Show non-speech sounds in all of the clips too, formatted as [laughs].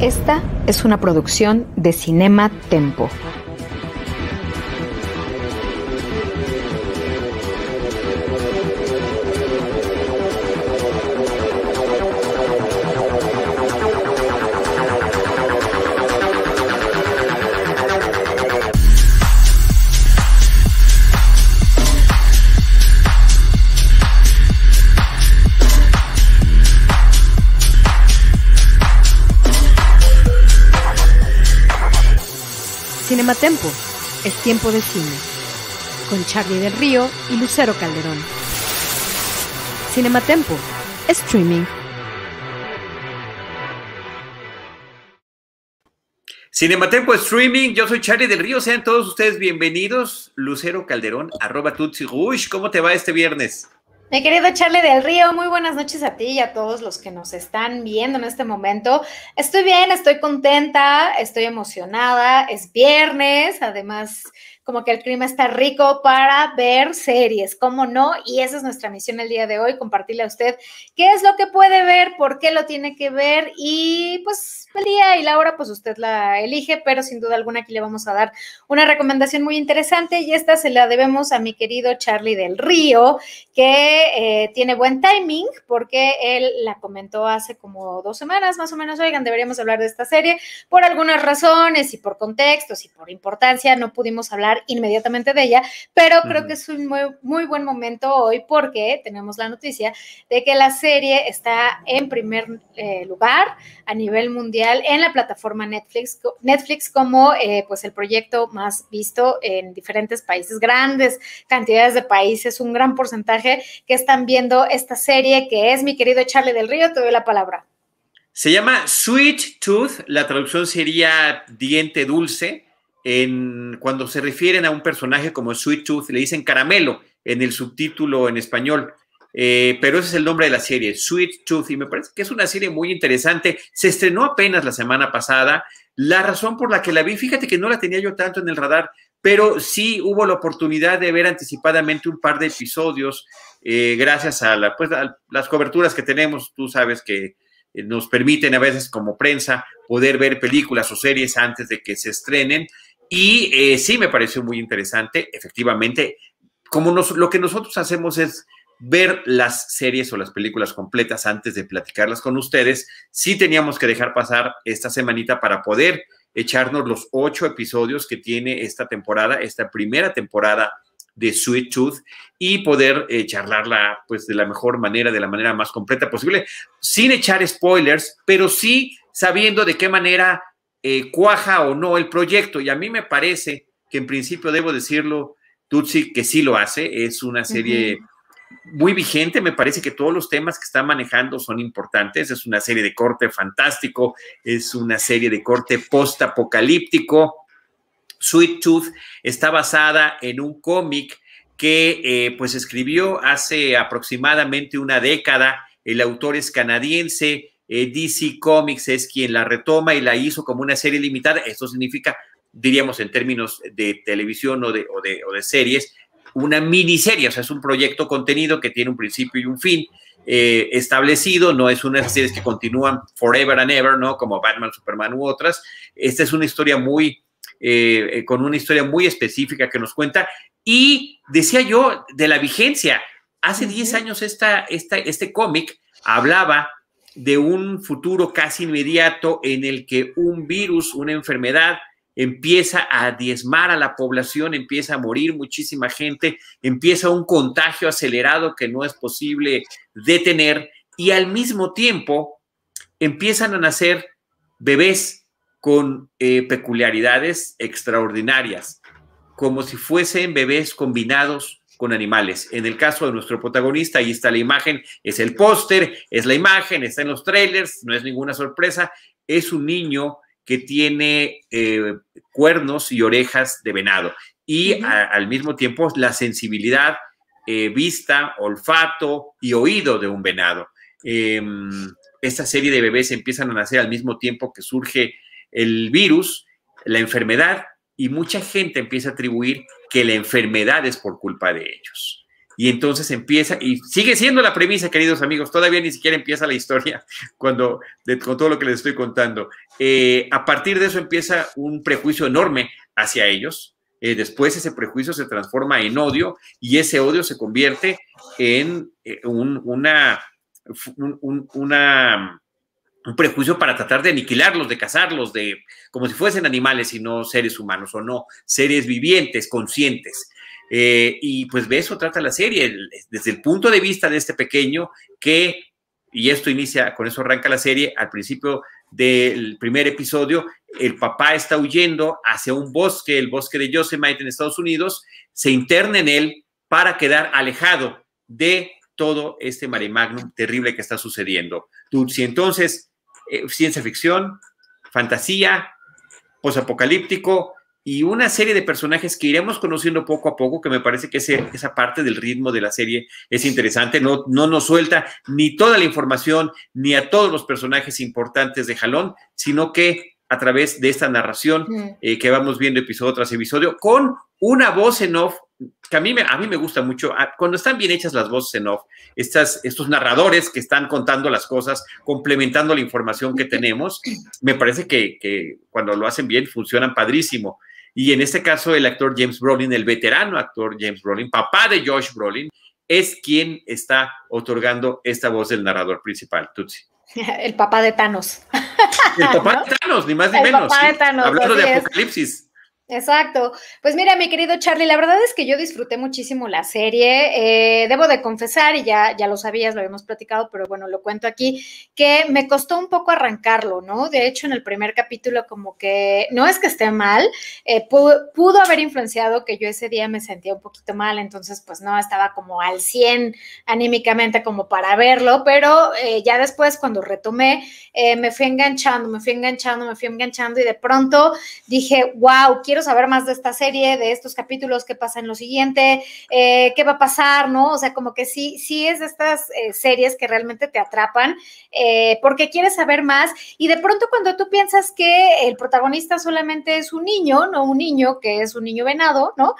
Esta es una producción de Cinema Tempo. Tiempo de cine, con Charlie del Río y Lucero Calderón. Cinematempo, streaming. Cinematempo Streaming, yo soy Charlie del Río, sean todos ustedes bienvenidos. Lucero Calderón, arroba Tutsi Rush, ¿cómo te va este viernes? Mi querido Charlie del Río, muy buenas noches a ti y a todos los que nos están viendo en este momento. Estoy bien, estoy contenta, estoy emocionada, es viernes, además como que el clima está rico para ver series, ¿cómo no? Y esa es nuestra misión el día de hoy, compartirle a usted qué es lo que puede ver, por qué lo tiene que ver y pues el día y la hora pues usted la elige, pero sin duda alguna aquí le vamos a dar una recomendación muy interesante y esta se la debemos a mi querido Charlie del Río, que eh, tiene buen timing porque él la comentó hace como dos semanas más o menos, oigan, deberíamos hablar de esta serie por algunas razones y por contextos y por importancia, no pudimos hablar inmediatamente de ella, pero creo que es un muy, muy buen momento hoy porque tenemos la noticia de que la serie está en primer eh, lugar a nivel mundial en la plataforma Netflix, Netflix como eh, pues el proyecto más visto en diferentes países, grandes cantidades de países, un gran porcentaje que están viendo esta serie que es mi querido Charlie del Río, te doy la palabra. Se llama Sweet Tooth, la traducción sería diente dulce en, cuando se refieren a un personaje como Sweet Tooth, le dicen caramelo en el subtítulo en español. Eh, pero ese es el nombre de la serie, Sweet Tooth, y me parece que es una serie muy interesante. Se estrenó apenas la semana pasada. La razón por la que la vi, fíjate que no la tenía yo tanto en el radar, pero sí hubo la oportunidad de ver anticipadamente un par de episodios, eh, gracias a, la, pues, a las coberturas que tenemos. Tú sabes que eh, nos permiten a veces como prensa poder ver películas o series antes de que se estrenen. Y eh, sí me pareció muy interesante, efectivamente, como lo que nosotros hacemos es ver las series o las películas completas antes de platicarlas con ustedes, sí teníamos que dejar pasar esta semanita para poder echarnos los ocho episodios que tiene esta temporada, esta primera temporada de Sweet Tooth y poder eh, charlarla pues de la mejor manera, de la manera más completa posible, sin echar spoilers, pero sí sabiendo de qué manera eh, cuaja o no el proyecto. Y a mí me parece que en principio debo decirlo, Tutsi, que sí lo hace. Es una serie muy vigente. Me parece que todos los temas que está manejando son importantes. Es una serie de corte fantástico, es una serie de corte post-apocalíptico. Sweet Tooth está basada en un cómic que eh, pues escribió hace aproximadamente una década. El autor es canadiense, eh, DC Comics es quien la retoma y la hizo como una serie limitada. Esto significa, diríamos en términos de televisión o de, o de, o de series, una miniserie, o sea, es un proyecto contenido que tiene un principio y un fin eh, establecido, no es una serie que continúan forever and ever, ¿no? Como Batman, Superman u otras. Esta es una historia muy, eh, con una historia muy específica que nos cuenta. Y decía yo de la vigencia, hace 10 años esta, esta, este cómic hablaba de un futuro casi inmediato en el que un virus, una enfermedad, empieza a diezmar a la población, empieza a morir muchísima gente, empieza un contagio acelerado que no es posible detener y al mismo tiempo empiezan a nacer bebés con eh, peculiaridades extraordinarias, como si fuesen bebés combinados con animales. En el caso de nuestro protagonista, ahí está la imagen, es el póster, es la imagen, está en los trailers, no es ninguna sorpresa, es un niño que tiene eh, cuernos y orejas de venado y al mismo tiempo la sensibilidad, eh, vista, olfato y oído de un venado. Em, esta serie de bebés empiezan a nacer al mismo tiempo que surge el virus, la enfermedad, y mucha gente empieza a atribuir que la enfermedad es por culpa de ellos. Y entonces empieza, y sigue siendo la premisa, queridos amigos, todavía ni siquiera empieza la historia [laughs] cuando, con todo lo que les estoy contando. Eh, a partir de eso empieza un prejuicio enorme hacia ellos, eh, después ese prejuicio se transforma en odio y ese odio se convierte en eh, un, una, un prejuicio para tratar de aniquilarlos, de cazarlos, de como si fuesen animales y no seres humanos o no seres vivientes, conscientes. Eh, y pues de eso trata la serie, desde el punto de vista de este pequeño que, y esto inicia, con eso arranca la serie, al principio del primer episodio, el papá está huyendo hacia un bosque, el bosque de Yosemite en Estados Unidos, se interna en él para quedar alejado de todo este mare magnum terrible que está sucediendo. Si entonces, eh, ciencia ficción, fantasía, posapocalíptico, y una serie de personajes que iremos conociendo poco a poco, que me parece que esa parte del ritmo de la serie es interesante, no, no nos suelta ni toda la información, ni a todos los personajes importantes de Jalón, sino que a través de esta narración eh, que vamos viendo episodio tras episodio, con una voz en off, que a mí me, a mí me gusta mucho, ah, cuando están bien hechas las voces en off, estas, estos narradores que están contando las cosas, complementando la información que tenemos, me parece que, que cuando lo hacen bien funcionan padrísimo. Y en este caso, el actor James Brolin, el veterano actor James Brolin, papá de Josh Brolin, es quien está otorgando esta voz del narrador principal, Tutsi. El papá de Thanos. El papá [laughs] de Thanos, ni más ni menos. Papá de Thanos, Hablando de Apocalipsis. Exacto. Pues mira, mi querido Charlie, la verdad es que yo disfruté muchísimo la serie. Eh, debo de confesar, y ya, ya lo sabías, lo habíamos platicado, pero bueno, lo cuento aquí, que me costó un poco arrancarlo, ¿no? De hecho, en el primer capítulo como que no es que esté mal, eh, pudo, haber influenciado que yo ese día me sentía un poquito mal, entonces pues no estaba como al 100 anímicamente como para verlo, pero eh, ya después cuando retomé, me fui enganchando, me fui enganchando, me fui enganchando y de pronto dije, wow, quiero saber más de esta serie, de estos capítulos, qué pasa en lo siguiente, eh, qué va a pasar, ¿no? O sea, como que sí, sí es de estas eh, series que realmente te atrapan eh, porque quieres saber más y de pronto cuando tú piensas que el protagonista solamente es un niño, no un niño que es un niño venado, ¿no?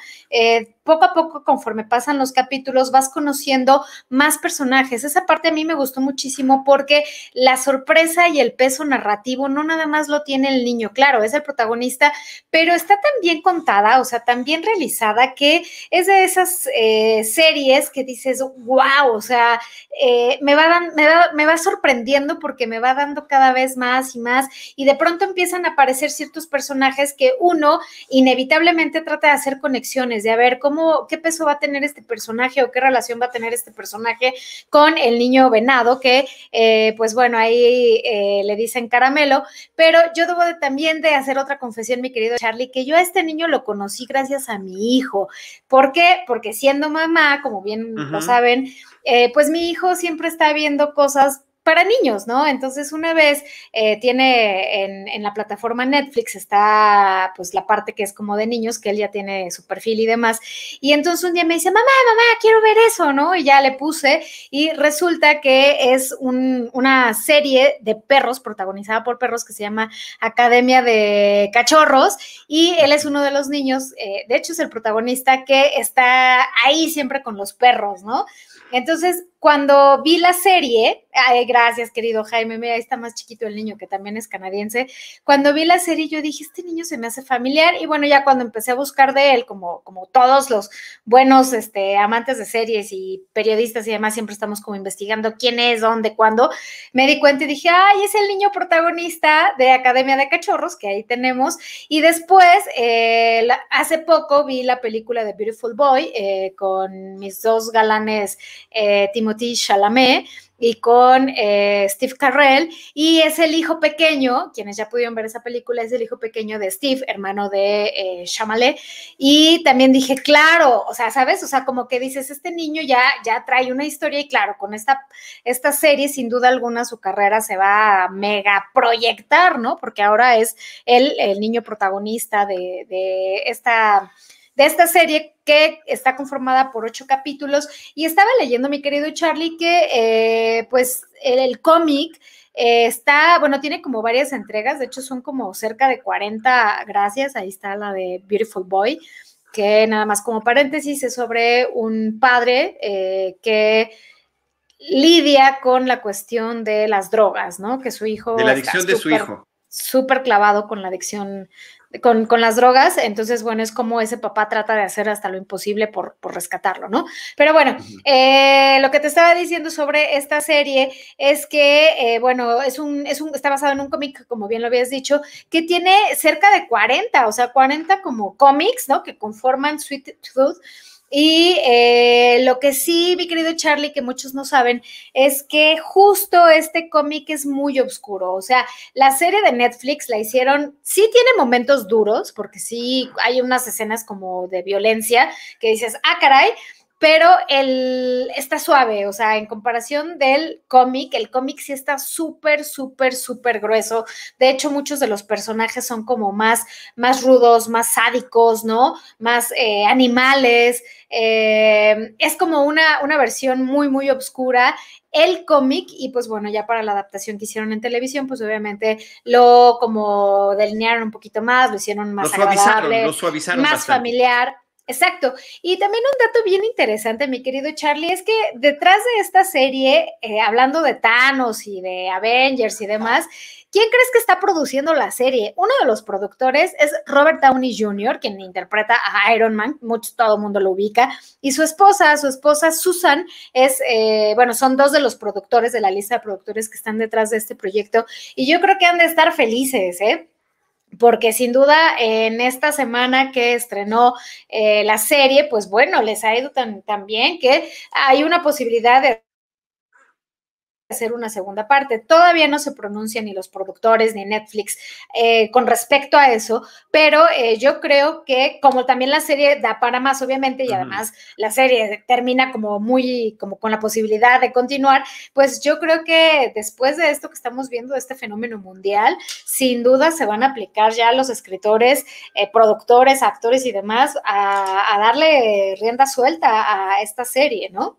poco a poco, conforme pasan los capítulos, vas conociendo más personajes. Esa parte a mí me gustó muchísimo porque la sorpresa y el peso narrativo no nada más lo tiene el niño, claro, es el protagonista, pero está bien contada, o sea, tan bien realizada que es de esas eh, series que dices, wow, o sea, eh, me, va me, va, me va sorprendiendo porque me va dando cada vez más y más y de pronto empiezan a aparecer ciertos personajes que uno inevitablemente trata de hacer conexiones, de a ver cómo qué peso va a tener este personaje o qué relación va a tener este personaje con el niño venado, que eh, pues bueno, ahí le dicen caramelo, pero yo debo de, también de hacer otra confesión, mi querido Charlie, que yo a este niño lo conocí gracias a mi hijo. ¿Por qué? Porque siendo mamá, como bien lo saben, eh, pues mi hijo siempre está viendo cosas para niños, ¿no? Entonces, una vez eh, tiene en, la plataforma Netflix, está pues la parte que es como de niños, que él ya tiene su perfil y demás. Y entonces un día me dice, mamá, mamá, quiero ver eso, ¿no? Y ya le puse y resulta que es una serie de perros, protagonizada por perros, que se llama Academia de Cachorros. Y él es uno de los niños, eh, de hecho es el protagonista que está ahí siempre con los perros, ¿no? Entonces, cuando vi la serie, ay, gracias, querido Jaime, mira, ahí está más chiquito el niño que también es canadiense. Cuando vi la serie, yo dije, este niño se me hace familiar. Y bueno, ya cuando empecé a buscar de él, como, como todos los buenos este, amantes de series y periodistas y demás, siempre estamos como investigando quién es, dónde, cuándo, me di cuenta y dije, ay, es el niño protagonista de Academia de Cachorros, que ahí tenemos. Y después, eh, hace poco vi la película de Beautiful Boy eh, con mis dos galanes, eh, Timothy Y con eh, Steve Carrell, y es el hijo pequeño, quienes ya pudieron ver esa película, es el hijo pequeño de Steve, hermano de eh, y también dije, claro, o sea, ¿sabes? O sea, como que dices, este niño ya, ya trae una historia y claro, con esta, esta serie, sin duda alguna, su carrera se va a mega proyectar, ¿no? Porque ahora es el niño protagonista de esta de esta serie que está conformada por ocho capítulos. Y estaba leyendo, mi querido Charlie, que eh, pues el, cómic eh, está, bueno, tiene como varias entregas, de hecho son como cerca de 40, gracias, ahí está la de Beautiful Boy. que nada más como paréntesis es sobre un padre eh, que lidia con la cuestión de las drogas, ¿no? Que su hijo... De la adicción de su hijo. Súper clavado con la adicción con, las drogas, entonces, bueno, es como ese papá trata de hacer hasta lo imposible por, rescatarlo, ¿no? Pero bueno, eh, lo que te estaba diciendo sobre esta serie es que, eh, bueno, es un, es un, está basado en un cómic, como bien lo habías dicho, que tiene cerca de 40, o sea, 40 como cómics, ¿no? Que conforman Sweet Tooth. Y eh, lo que sí, mi querido Charlie, que muchos no saben, es que justo este cómic es muy oscuro. O sea, la serie de Netflix la hicieron, sí tiene momentos duros, porque sí hay unas escenas como de violencia que dices, ah, caray, pero el, está suave, o sea, en comparación del cómic, el cómic sí está súper, súper, súper grueso. De hecho, muchos de los personajes son como más, más rudos, más sádicos, ¿no? Más eh, animales. Eh, es como una, una versión muy, muy oscura el cómic y pues bueno, ya para la adaptación que hicieron en televisión, pues obviamente lo como delinearon un poquito más, lo hicieron más lo suavizaron, lo suavizaron más familiar. Exacto. Y también un dato bien interesante, mi querido Charlie, es que detrás de esta serie, eh, hablando de Thanos y de Avengers y demás, ¿quién crees que está produciendo la serie? Uno de los productores es Robert Downey Jr., quien interpreta a Iron Man, mucho, todo el mundo lo ubica, y su esposa, su esposa Susan, es, eh, bueno, son dos de los productores de la lista de productores que están detrás de este proyecto, y yo creo que han de estar felices, ¿eh? Porque sin duda en esta semana que estrenó eh, la serie, pues bueno, les ha ido tan, tan bien que hay una posibilidad de hacer una segunda parte. Todavía no se pronuncian ni los productores ni Netflix eh, con respecto a eso, pero eh, yo creo que como también la serie da para más, obviamente, y además la serie termina como muy, como con la posibilidad de continuar, pues yo creo que después de esto que estamos viendo, de este fenómeno mundial, sin duda se van a aplicar ya los escritores, eh, productores, actores y demás a, a darle rienda suelta a esta serie, ¿no?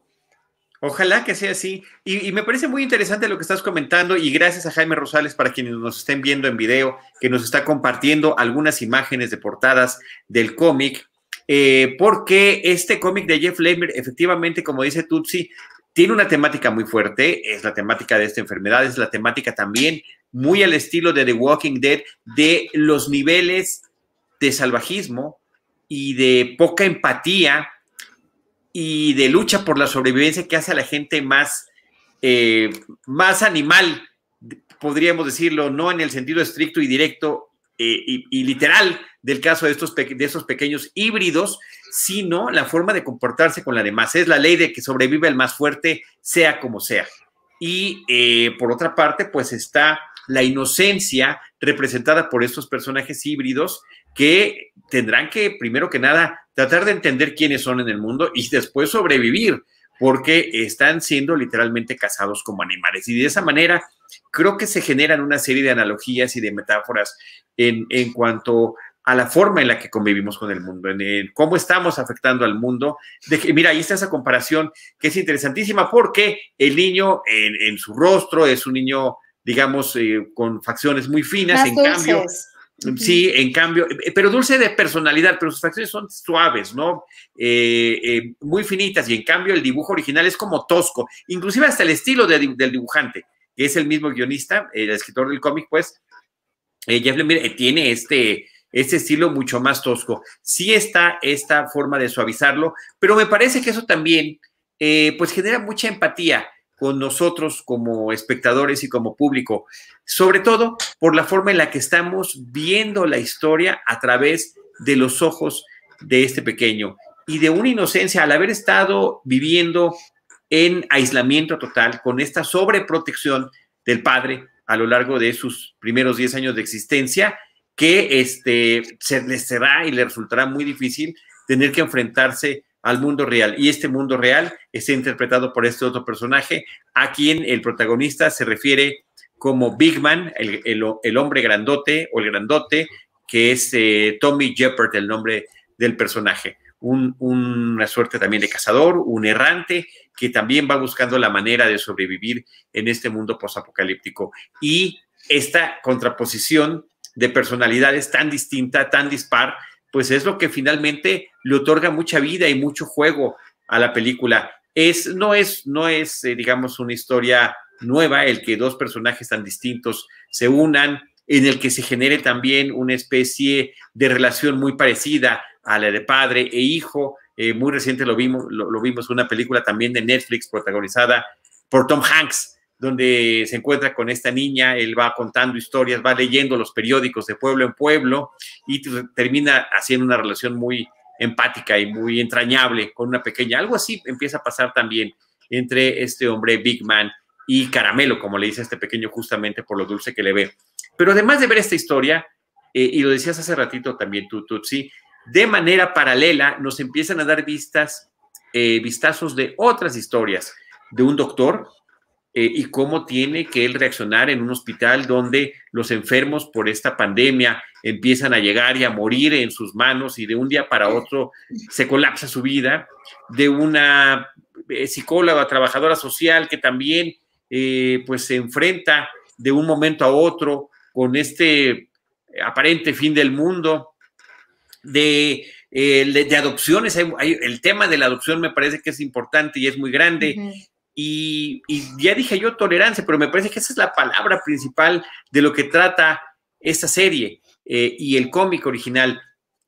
Ojalá que sea así. Y, me parece muy interesante lo que estás comentando y gracias a Jaime Rosales para quienes nos estén viendo en video, que nos está compartiendo algunas imágenes de portadas del cómic, eh, porque este cómic de Jeff Lemire, efectivamente, como dice Tutsi, tiene una temática muy fuerte, es la temática de esta enfermedad, es la temática también muy al estilo de The Walking Dead, de los niveles de salvajismo y de poca empatía y de lucha por la sobrevivencia que hace a la gente más, eh, más animal, podríamos decirlo, no en el sentido estricto y directo eh, y, literal del caso de estos, de pequeños híbridos, sino la forma de comportarse con la demás. Es la ley de que sobrevive el más fuerte, sea como sea. Y eh, por otra parte, pues está la inocencia representada por estos personajes híbridos que tendrán que, primero que nada, tratar de entender quiénes son en el mundo y después sobrevivir, porque están siendo literalmente cazados como animales. Y de esa manera creo que se generan una serie de analogías y de metáforas en, en cuanto a la forma en la que convivimos con el mundo, en cómo estamos afectando al mundo. De que, mira, ahí está esa comparación que es interesantísima porque el niño en, su rostro es un niño, digamos, eh, con facciones muy finas, en cambio Sí, en cambio, eh, pero dulce de personalidad, pero sus facciones son suaves, ¿no? Eh, eh, muy finitas y en cambio el dibujo original es como tosco, inclusive hasta el estilo del dibujante, que es el mismo guionista, el escritor del cómic, pues, Jeff Lemire tiene este, este estilo mucho más tosco. Sí está esta forma de suavizarlo, pero me parece que eso también, pues, genera mucha empatía con nosotros como espectadores y como público, sobre todo por la forma en la que estamos viendo la historia a través de los ojos de este pequeño y de una inocencia al haber estado viviendo en aislamiento total con esta sobreprotección del padre a lo largo de sus primeros 10 años de existencia, que este, se les será y le resultará muy difícil tener que enfrentarse al mundo real. Y este mundo real está interpretado por este otro personaje, a quien el protagonista se refiere como Big Man, el, hombre grandote o el grandote, que es eh, Tommy Jeppard, el nombre del personaje. una suerte también de cazador, un errante, que también va buscando la manera de sobrevivir en este mundo posapocalíptico. Y esta contraposición de personalidades tan distinta, tan dispar, pues es lo que finalmente le otorga mucha vida y mucho juego a la película. Es, no es, no es eh, digamos, una historia nueva el que dos personajes tan distintos se unan, en el que se genere también una especie de relación muy parecida a la de padre e hijo. Eh, muy reciente lo vimos, lo, vimos una película también de Netflix protagonizada por Tom Hanks, donde se encuentra con esta niña, él va contando historias, va leyendo los periódicos de pueblo en pueblo y termina haciendo una relación muy empática y muy entrañable con una pequeña. Algo así empieza a pasar también entre este hombre Big Man y Caramelo, como le dice este pequeño justamente por lo dulce que le ve. Pero además de ver esta historia, eh, y lo decías hace ratito también tú, Tutsi, de manera paralela nos empiezan a dar vistas, eh, vistazos de otras historias, de un doctor eh, y cómo tiene que él reaccionar en un hospital donde los enfermos por esta pandemia empiezan a llegar y a morir en sus manos y de un día para otro se colapsa su vida, de una psicóloga, trabajadora social que también pues se enfrenta de un momento a otro con este aparente fin del mundo, de, eh, de, adopciones. el tema de la adopción me parece que es importante y es muy grande. Y, ya dije yo tolerancia, pero me parece que esa es la palabra principal de lo que trata esta serie eh, y el cómic original.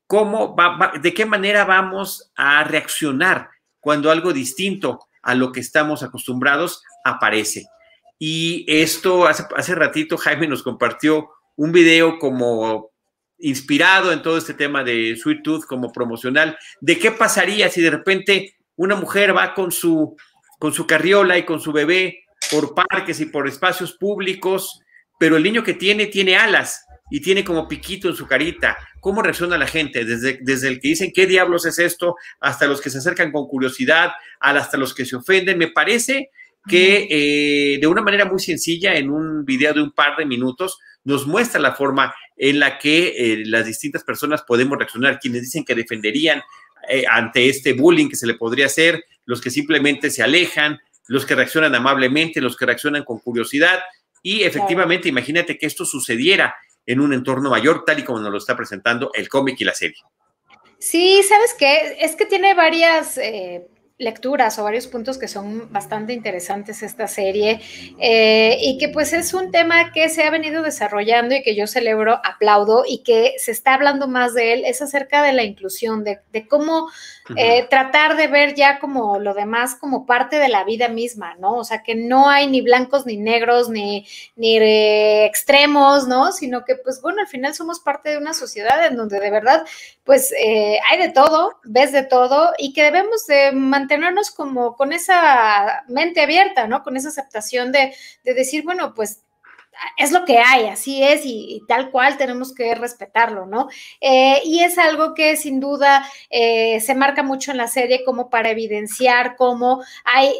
¿Cómo ¿De qué manera vamos a reaccionar cuando algo distinto a lo que estamos acostumbrados aparece? Y esto hace, hace ratito Jaime nos compartió un video como inspirado en todo este tema de Sweet Tooth como promocional, de qué pasaría si de repente una mujer va con su, con su carriola y con su bebé por parques y por espacios públicos, pero el niño que tiene tiene alas y tiene como piquito en su carita. ¿Cómo reacciona la gente? Desde, desde el que dicen, ¿qué diablos es esto? Hasta los que se acercan con curiosidad, hasta los que se ofenden. Me parece que eh, de una manera muy sencilla, en un video de un par de minutos, nos muestra la forma en la que eh, las distintas personas podemos reaccionar, quienes dicen que defenderían eh, ante este bullying que se le podría hacer, los que simplemente se alejan, los que reaccionan amablemente, los que reaccionan con curiosidad. Y efectivamente, imagínate que esto sucediera en un entorno mayor, tal y como nos lo está presentando el cómic y la serie. Sí, ¿sabes qué? Es que tiene varias eh, lecturas o varios puntos que son bastante interesantes esta serie eh, y que pues es un tema que se ha venido desarrollando y que yo celebro, aplaudo y que se está hablando más de él, es acerca de la inclusión, de, cómo eh, tratar de ver ya como lo demás como parte de la vida misma, ¿no? O sea, que no hay ni blancos ni negros ni, ni extremos, ¿no? Sino que pues bueno, al final somos parte de una sociedad en donde de verdad pues eh, hay de todo, ves de todo y que debemos de mantenernos como con esa mente abierta, ¿no? Con esa aceptación de, decir, bueno, pues es lo que hay, así es y, tal cual tenemos que respetarlo, ¿no? Eh, y es algo que sin duda eh, se marca mucho en la serie como para evidenciar cómo hay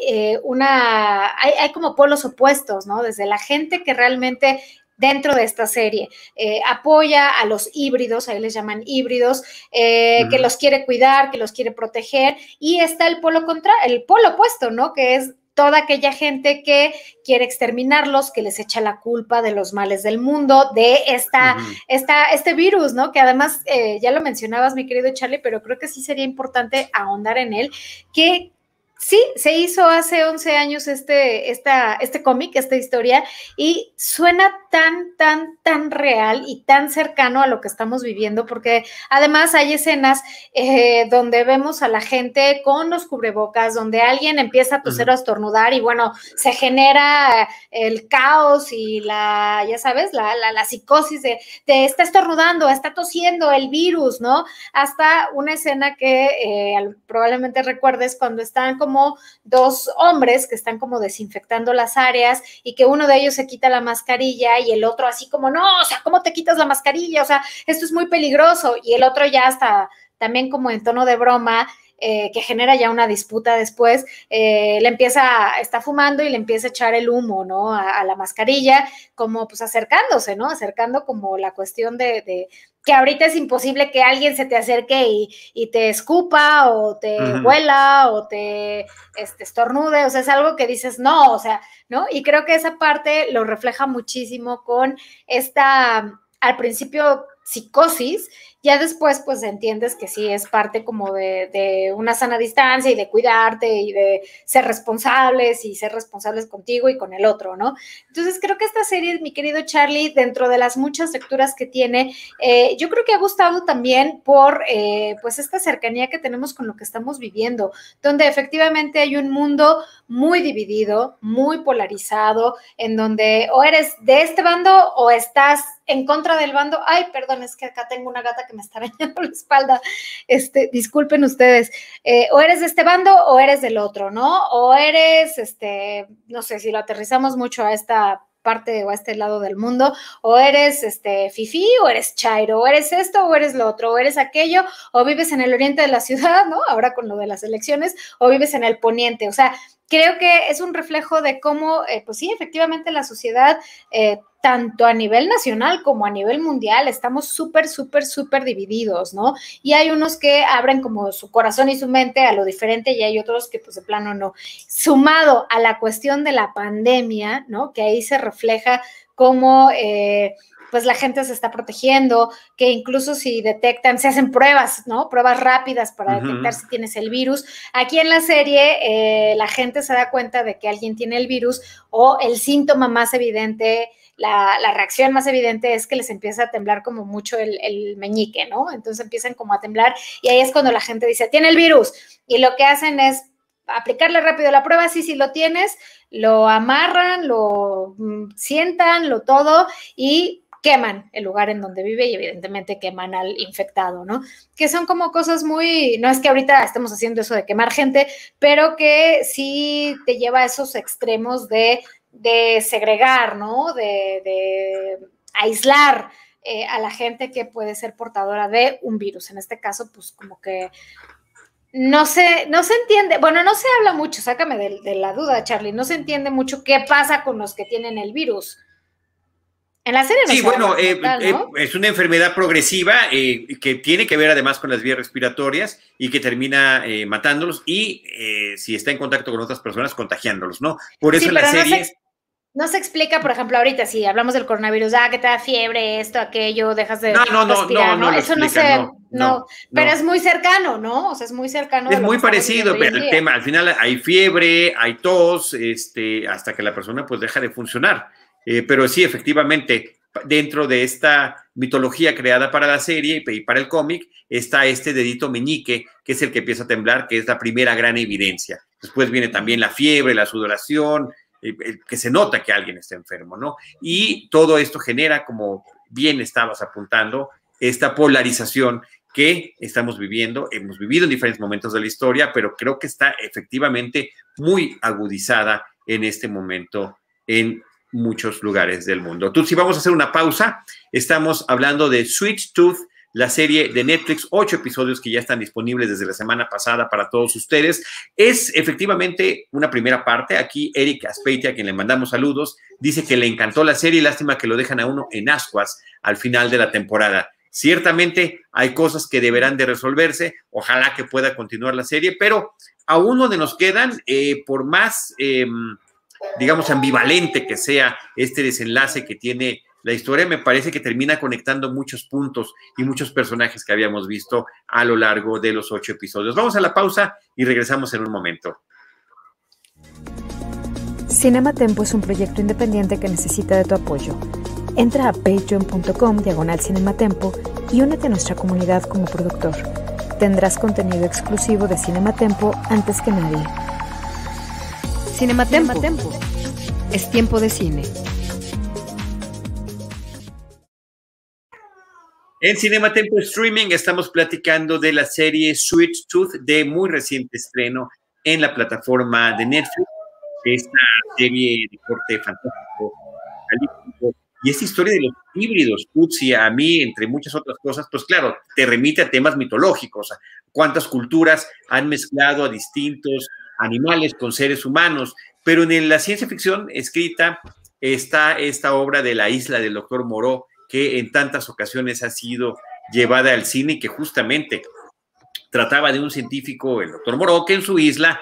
una, hay, hay, como polos opuestos, ¿no? Desde la gente que realmente dentro de esta serie. Eh, apoya a los híbridos, ahí les llaman híbridos, eh, que los quiere cuidar, que los quiere proteger, y está el polo contra, el polo opuesto, ¿no? Que es toda aquella gente que quiere exterminarlos, que les echa la culpa de los males del mundo, de esta, esta este virus, ¿no? Que además, eh, ya lo mencionabas, mi querido Charlie, pero creo que sí sería importante ahondar en él, que Sí, se hizo hace 11 años este, esta, este cómic, esta historia, y suena tan, tan, tan real y tan cercano a lo que estamos viviendo, porque además hay escenas eh, donde vemos a la gente con los cubrebocas, donde alguien empieza a toser o a estornudar y bueno, se genera el caos y la, ya sabes, la, la, psicosis de, de, está estornudando, está tosiendo el virus, ¿no? Hasta una escena que eh, probablemente recuerdes cuando están como dos hombres que están como desinfectando las áreas y que uno de ellos se quita la mascarilla y el otro así como, no, o sea, ¿cómo te quitas la mascarilla? O sea, esto es muy peligroso. Y el otro ya está también como en tono de broma, eh, que genera ya una disputa después, eh, le empieza, está fumando y le empieza a echar el humo, ¿no? A, la mascarilla, como pues acercándose, ¿no? Acercando como la cuestión de, que ahorita es imposible que alguien se te acerque y, te escupa o te huela o te este, estornude, o sea, es algo que dices, no, o sea, ¿no? Y creo que esa parte lo refleja muchísimo con esta, al principio psicosis, ya después pues entiendes que sí es parte como de, una sana distancia y de cuidarte y de ser responsables y ser responsables contigo y con el otro, ¿no? Entonces creo que esta serie, mi querido Charlie, dentro de las muchas lecturas que tiene, eh, yo creo que ha gustado también por eh, pues esta cercanía que tenemos con lo que estamos viviendo, donde efectivamente hay un mundo muy dividido, muy polarizado, en donde o eres de este bando o estás en contra del bando. Ay, perdón, es que acá tengo una gata que me está [laughs] arañando la espalda. Este, disculpen ustedes. Eh, o eres de este bando o eres del otro, ¿no? O eres, este, no sé, si lo aterrizamos mucho a esta parte o a este lado del mundo, o eres este fifi o eres chairo, o eres esto o eres lo otro, o eres aquello, o vives en el oriente de la ciudad, ¿no? Ahora con lo de las elecciones, o vives en el poniente. O sea, creo que es un reflejo de cómo, eh, pues sí, efectivamente la sociedad eh, tanto a nivel nacional como a nivel mundial, estamos súper, súper, súper divididos, ¿no? Y hay unos que abren como su corazón y su mente a lo diferente y hay otros que pues de plano no. Sumado a la cuestión de la pandemia, ¿no? Que ahí se refleja cómo... Eh, pues la gente se está protegiendo, que incluso si detectan, se hacen pruebas, ¿no? Pruebas rápidas para detectar si tienes el virus. Aquí en la serie, eh, la gente se da cuenta de que alguien tiene el virus o el síntoma más evidente la, reacción más evidente es que les empieza a temblar como mucho el, meñique, ¿no? Entonces empiezan como a temblar y ahí es cuando la gente dice, tiene el virus. Y lo que hacen es aplicarle rápido la prueba, sí, sí lo tienes, lo amarran, lo mm, sientan, lo todo y queman el lugar en donde vive y evidentemente queman al infectado, ¿no? Que son como cosas muy, no es que ahorita estemos haciendo eso de quemar gente, pero que sí te lleva a esos extremos de de segregar, ¿no? De, aislar eh, a la gente que puede ser portadora de un virus. En este caso, pues como que no se, no se entiende, bueno, no se habla mucho, sácame de, la duda, Charlie, no se entiende mucho qué pasa con los que tienen el virus. En la serie no Sí, bueno, eh, eh, es una enfermedad progresiva que tiene que ver además con las vías respiratorias y que termina matándolos y si está en contacto con otras personas, contagiándolos, ¿no? Por eso en la serie... No se explica, por ejemplo, ahorita si hablamos del coronavirus, ah, que te da fiebre, esto, aquello, dejas de no, no, respirar, ¿no? Eso no se, no, pero es muy cercano, ¿no? O sea, es muy cercano. Es muy parecido, pero el tema, al final hay fiebre, hay tos, este, hasta que la persona pues deja de funcionar. Eh, pero sí, efectivamente, dentro de esta mitología creada para la serie y para el cómic, está este dedito meñique, que es el que empieza a temblar, que es la primera gran evidencia. Después viene también la fiebre, la sudoración, que se nota que alguien está enfermo, ¿no? Y todo esto genera, como bien estabas apuntando, esta polarización que estamos viviendo, hemos vivido en diferentes momentos de la historia, pero creo que está efectivamente muy agudizada en este momento en muchos lugares del mundo. Entonces, si vamos a hacer una pausa, estamos hablando de Sweet Tooth la serie de Netflix, ocho episodios que ya están disponibles desde la semana pasada para todos ustedes. Es efectivamente una primera parte. Aquí Eric Aspeitia, a quien le mandamos saludos, dice que le encantó la serie, lástima que lo dejan a uno en ascuas al final de la temporada. Ciertamente hay cosas que deberán de resolverse, ojalá que pueda continuar la serie, pero aún donde nos quedan, eh, por más, em, digamos, ambivalente que sea este desenlace que tiene la historia me parece que termina conectando muchos puntos y muchos personajes que habíamos visto a lo largo de los ocho episodios. Vamos a la pausa y regresamos en un momento. Cinema Tempo es un proyecto independiente que necesita de tu apoyo. Entra a patreon.com diagonal cinematempo y únete a nuestra comunidad como productor. Tendrás contenido exclusivo de Cinematempo antes que nadie. Cinematempo. Tempo. Es tiempo de cine. En Cinema Tempo Streaming estamos platicando de la serie Sweet Tooth de muy reciente estreno en la plataforma de Netflix. Esta serie de corte fantástico, y esta historia de los híbridos, Tutsi, a mí, entre muchas otras cosas, pues claro, te remite a temas mitológicos, cuántas culturas han mezclado a distintos animales con seres humanos, pero en la ciencia ficción escrita está esta obra de la isla del doctor Moreau, que en tantas ocasiones ha sido llevada al cine y que justamente trataba de un científico, el doctor Moreau, que en su isla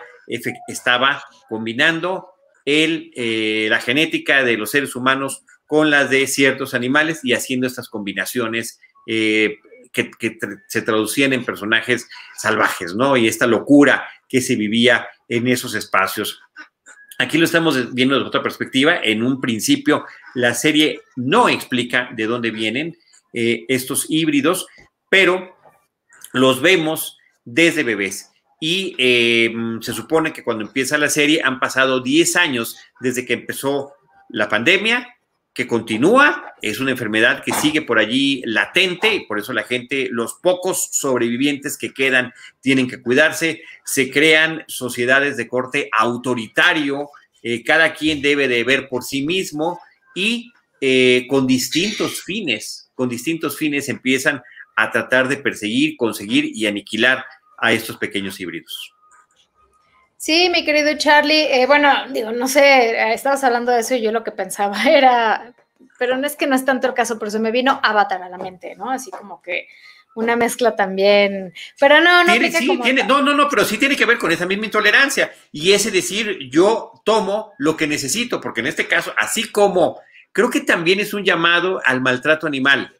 estaba combinando eh, la genética de los seres humanos con las de ciertos animales y haciendo estas combinaciones eh, que, se traducían en personajes salvajes, ¿no? Y esta locura que se vivía en esos espacios. Aquí lo estamos viendo desde otra perspectiva. En un principio, la serie no explica de dónde vienen eh, estos híbridos, pero los vemos desde bebés. Y eh, se supone que cuando empieza la serie han pasado 10 años desde que empezó la pandemia que continúa, es una enfermedad que sigue por allí latente y por eso la gente, los pocos sobrevivientes que quedan tienen que cuidarse, se crean sociedades de corte autoritario, eh, cada quien debe de ver por sí mismo y eh, con distintos fines, con distintos fines empiezan a tratar de perseguir, conseguir y aniquilar a estos pequeños híbridos. Sí, mi querido Charlie, eh, bueno, digo, no sé, estabas hablando de eso y yo lo que pensaba [laughs] era, pero no es que no es tanto el caso, pero se me vino Avatar a la mente, ¿no? Así como que una mezcla también, pero no, no. Tiene, sí, tiene, no, no, no, pero sí tiene que ver con esa misma intolerancia y ese decir, yo tomo lo que necesito, porque en este caso, así como, creo que también es un llamado al maltrato animal,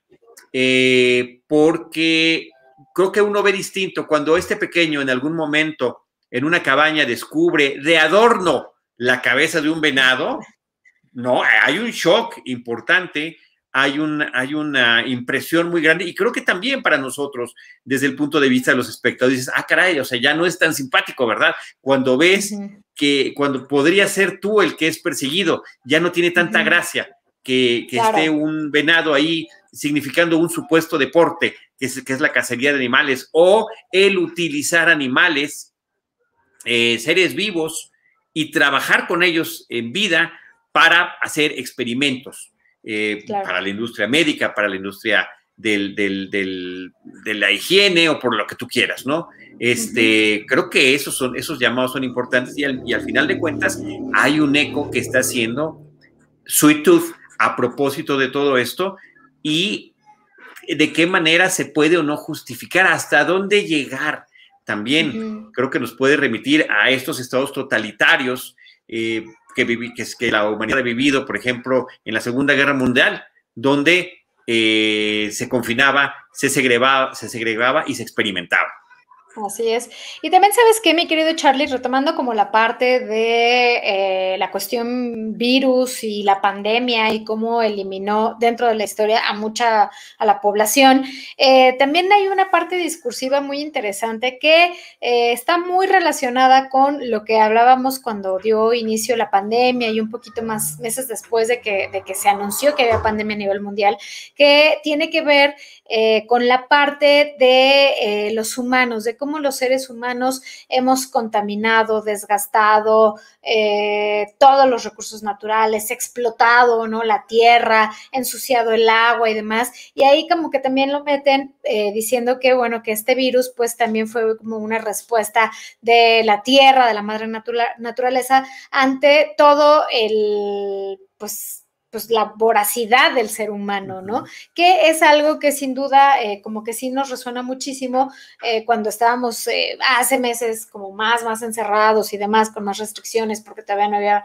eh, porque creo que uno ve distinto cuando este pequeño en algún momento en una cabaña descubre de adorno la cabeza de un venado, no, hay un shock importante, hay, un, hay una impresión muy grande y creo que también para nosotros, desde el punto de vista de los espectadores, dices, ah, caray, o sea, ya no es tan simpático, ¿verdad? Cuando ves que cuando podría ser tú el que es perseguido, ya no tiene tanta gracia que, esté un venado ahí significando un supuesto deporte, que es, que es la cacería de animales, o el utilizar animales eh, seres vivos y trabajar con ellos en vida para hacer experimentos eh, para la industria médica, para la industria del, de la higiene o por lo que tú quieras, ¿no? Este, Creo que esos, son, esos llamados son importantes y al, y al final de cuentas hay un eco que está haciendo Sweet Tooth a propósito de todo esto y de qué manera se puede o no justificar, hasta dónde llegar también creo que nos puede remitir a estos estados totalitarios eh, que, que, que, la humanidad ha vivido, por ejemplo, en la Segunda Guerra Mundial, donde eh, se confinaba, se segregaba, se segregaba y se experimentaba. Así es. Y también sabes que, mi querido Charlie, retomando como la parte de eh, la cuestión virus y la pandemia y cómo eliminó dentro de la historia a mucha, a la población, eh, también hay una parte discursiva muy interesante que eh, está muy relacionada con lo que hablábamos cuando dio inicio la pandemia y un poquito más meses después de que, de que se anunció que había pandemia a nivel mundial, que tiene que ver con la parte de los humanos, de cómo los seres humanos hemos contaminado, desgastado eh, todos los recursos naturales, explotado, ¿no? La tierra, ensuciado el agua y demás. Y ahí como que también lo meten eh, diciendo que, bueno, que este virus pues también fue como una respuesta de la tierra, de la madre naturaleza, ante todo el, pues, pues la voracidad del ser humano, ¿no? Que es algo que sin duda eh, como que sí nos resuena muchísimo eh, cuando estábamos eh, hace meses como más, más encerrados y demás, con más restricciones porque todavía no había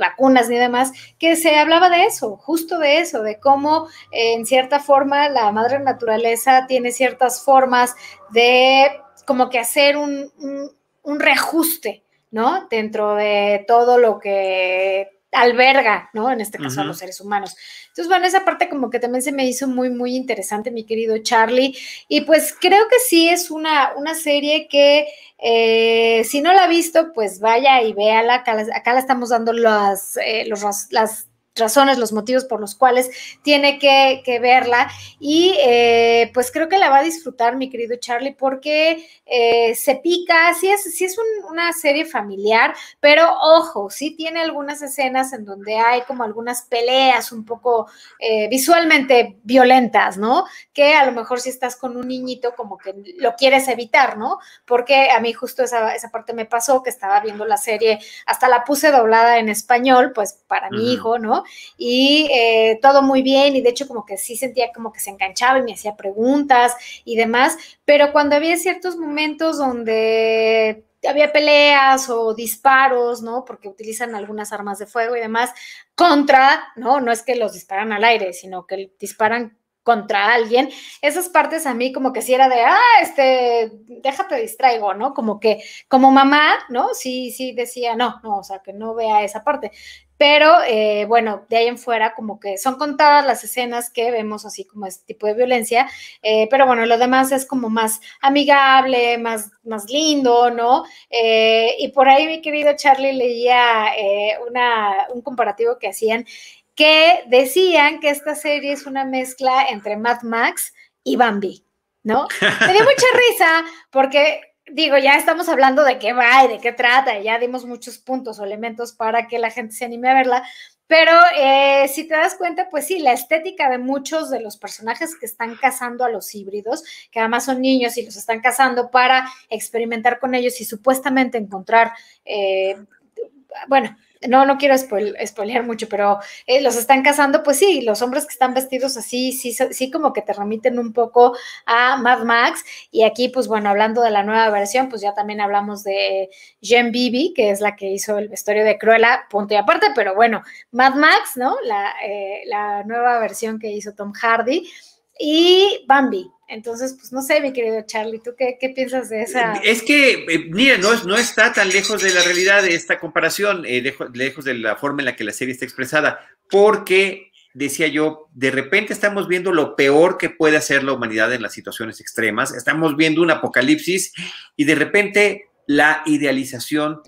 vacunas ni demás, que se hablaba de eso, justo de eso, de cómo en cierta forma la madre naturaleza tiene ciertas formas de como que hacer un, un, un reajuste, ¿no? Dentro de todo lo que alberga, ¿no? En este caso a los seres humanos. Entonces, bueno, esa parte como que también se me hizo muy, muy interesante, mi querido Charlie. Y pues creo que sí es una, una serie que eh, si no la ha visto, pues vaya y véala. Acá, acá la estamos dando las, eh, los, las razones, los motivos por los cuales tiene que, verla. Y eh, pues creo que la va a disfrutar, mi querido Charlie, porque eh, se pica, sí es, sí es una serie familiar, pero ojo, sí tiene algunas escenas en donde hay como algunas peleas un poco eh, visualmente violentas, ¿no? Que a lo mejor si estás con un niñito como que lo quieres evitar, ¿no? Porque a mí justo esa, esa parte me pasó, que estaba viendo la serie, hasta la puse doblada en español, pues para mi hijo, ¿no? Y eh, todo muy bien y de hecho como que sí sentía como que se enganchaba y me hacía preguntas y demás, pero cuando había ciertos momentos donde había peleas o disparos, ¿no? Porque utilizan algunas armas de fuego y demás contra, ¿no? No es que los disparan al aire, sino que disparan contra alguien, esas partes a mí como que si era de, ah, este, déjate distraigo, ¿no? Como que como mamá, ¿no? Sí, sí decía, no, no, o sea, que no vea esa parte. Pero eh, bueno, de ahí en fuera como que son contadas las escenas que vemos así como este tipo de violencia, eh, pero bueno, lo demás es como más amigable, más, más lindo, ¿no? Eh, y por ahí mi querido Charlie leía una, un comparativo que hacían que decían que esta serie es una mezcla entre Mad Max y Bambi, ¿no? Me dio mucha [laughs] risa porque digo, ya estamos hablando de qué va y de qué trata, y ya dimos muchos puntos o elementos para que la gente se anime a verla, pero eh, si te das cuenta, pues sí, la estética de muchos de los personajes que están cazando a los híbridos, que además son niños y los están cazando para experimentar con ellos y supuestamente encontrar, eh, bueno, no, no quiero spoilear mucho, pero eh, los están casando, pues sí, los hombres que están vestidos así, sí, sí, como que te remiten un poco a Mad Max. Y aquí, pues bueno, hablando de la nueva versión, pues ya también hablamos de Jen Bibi, que es la que hizo el vestuario de Cruella, punto y aparte, pero bueno, Mad Max, ¿no? La, eh, la nueva versión que hizo Tom Hardy y Bambi. Entonces, pues no sé, mi querido Charlie, ¿tú qué, piensas de esa? Es que, eh, mira, no, no está tan lejos de la realidad de esta comparación, eh, lejos de la forma en la que la serie está expresada, porque, decía yo, de repente estamos viendo lo peor que puede hacer la humanidad en las situaciones extremas, estamos viendo un apocalipsis y de repente la idealización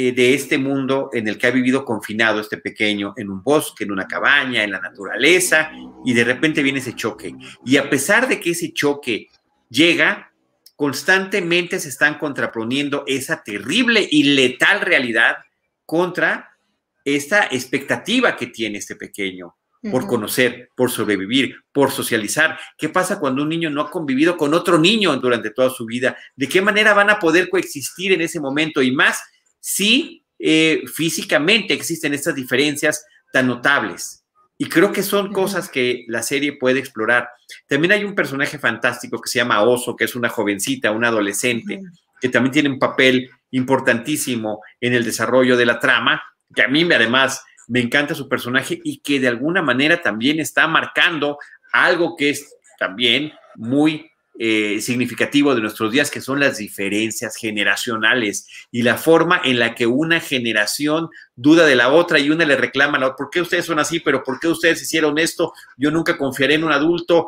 eh, de este mundo en el que ha vivido confinado este pequeño en un bosque, en una cabaña, en la naturaleza, y de repente viene ese choque. Y a pesar de que ese choque llega, constantemente se están contraponiendo esa terrible y letal realidad contra esta expectativa que tiene este pequeño por conocer, por sobrevivir, por socializar. ¿Qué pasa cuando un niño no ha convivido con otro niño durante toda su vida? ¿De qué manera van a poder coexistir en ese momento? Y más sí eh, físicamente existen estas diferencias tan notables. Y creo que son cosas que la serie puede explorar. También hay un personaje fantástico que se llama Oso, que es una jovencita, una adolescente, que también tiene un papel importantísimo en el desarrollo de la trama, que a mí además me encanta su personaje y que de alguna manera también está marcando algo que es también muy eh, significativo de nuestros días, que son las diferencias generacionales y la forma en la que una generación duda de la otra y una le reclama la otra, ¿por qué ustedes son así? ¿Pero por qué ustedes hicieron esto? Yo nunca confiaré en un adulto.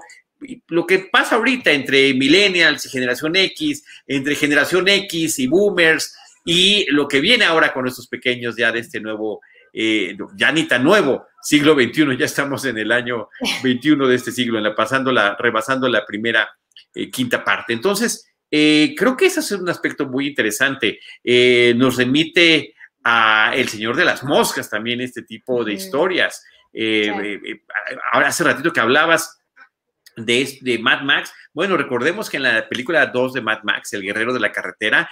Lo que pasa ahorita entre millennials y generación X, entre generación X y boomers, y lo que viene ahora con estos pequeños ya de este nuevo, eh, ya ni tan nuevo, siglo XXI, ya estamos en el año 21 de este siglo, en la, pasando la, rebasando la primera eh, quinta parte. Entonces, eh, creo que ese es un aspecto muy interesante. Eh, nos remite a El Señor de las Moscas también este tipo de historias. ahora hace ratito que hablabas de, de, Mad Max. Bueno, recordemos que en la película 2 de Mad Max, El Guerrero de la Carretera,